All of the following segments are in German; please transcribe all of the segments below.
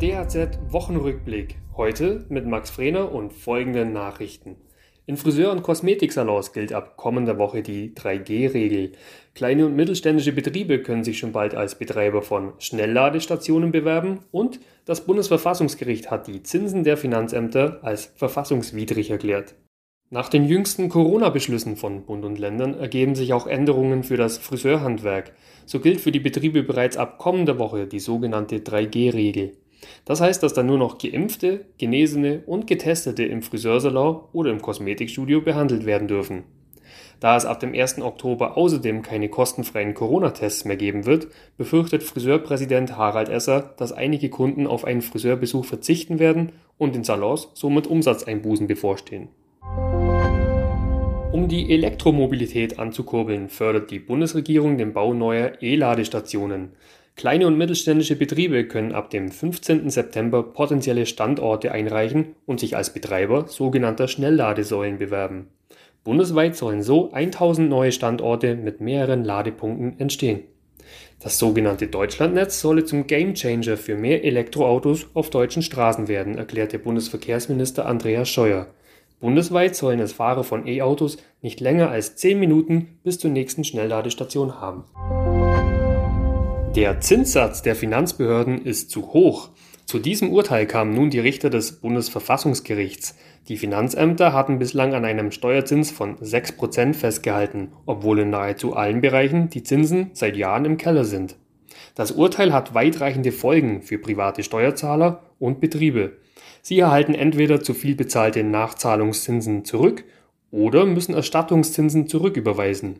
DHZ Wochenrückblick. Heute mit Max Frehner und folgenden Nachrichten. In Friseur- und Kosmetiksalons gilt ab kommender Woche die 3G-Regel. Kleine und mittelständische Betriebe können sich schon bald als Betreiber von Schnellladestationen bewerben und das Bundesverfassungsgericht hat die Zinsen der Finanzämter als verfassungswidrig erklärt. Nach den jüngsten Corona-Beschlüssen von Bund und Ländern ergeben sich auch Änderungen für das Friseurhandwerk. So gilt für die Betriebe bereits ab kommender Woche die sogenannte 3G-Regel. Das heißt, dass dann nur noch Geimpfte, Genesene und Getestete im Friseursalon oder im Kosmetikstudio behandelt werden dürfen. Da es ab dem 1. Oktober außerdem keine kostenfreien Corona-Tests mehr geben wird, befürchtet Friseurpräsident Harald Esser, dass einige Kunden auf einen Friseurbesuch verzichten werden und den Salons somit Umsatzeinbußen bevorstehen. Um die Elektromobilität anzukurbeln, fördert die Bundesregierung den Bau neuer E-Ladestationen. Kleine und mittelständische Betriebe können ab dem 15. September potenzielle Standorte einreichen und sich als Betreiber sogenannter Schnellladesäulen bewerben. Bundesweit sollen so 1000 neue Standorte mit mehreren Ladepunkten entstehen. Das sogenannte Deutschlandnetz solle zum Gamechanger für mehr Elektroautos auf deutschen Straßen werden, erklärte Bundesverkehrsminister Andreas Scheuer. Bundesweit sollen es Fahrer von E-Autos nicht länger als 10 Minuten bis zur nächsten Schnellladestation haben. Der Zinssatz der Finanzbehörden ist zu hoch. Zu diesem Urteil kamen nun die Richter des Bundesverfassungsgerichts. Die Finanzämter hatten bislang an einem Steuerzins von 6% festgehalten, obwohl in nahezu allen Bereichen die Zinsen seit Jahren im Keller sind. Das Urteil hat weitreichende Folgen für private Steuerzahler und Betriebe. Sie erhalten entweder zu viel bezahlte Nachzahlungszinsen zurück oder müssen Erstattungszinsen zurücküberweisen.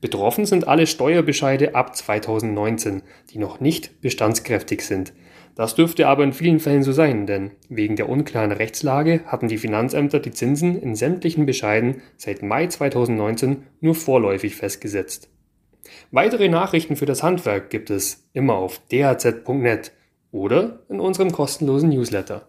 Betroffen sind alle Steuerbescheide ab 2019, die noch nicht bestandskräftig sind. Das dürfte aber in vielen Fällen so sein, denn wegen der unklaren Rechtslage hatten die Finanzämter die Zinsen in sämtlichen Bescheiden seit Mai 2019 nur vorläufig festgesetzt. Weitere Nachrichten für das Handwerk gibt es immer auf dhz.net oder in unserem kostenlosen Newsletter.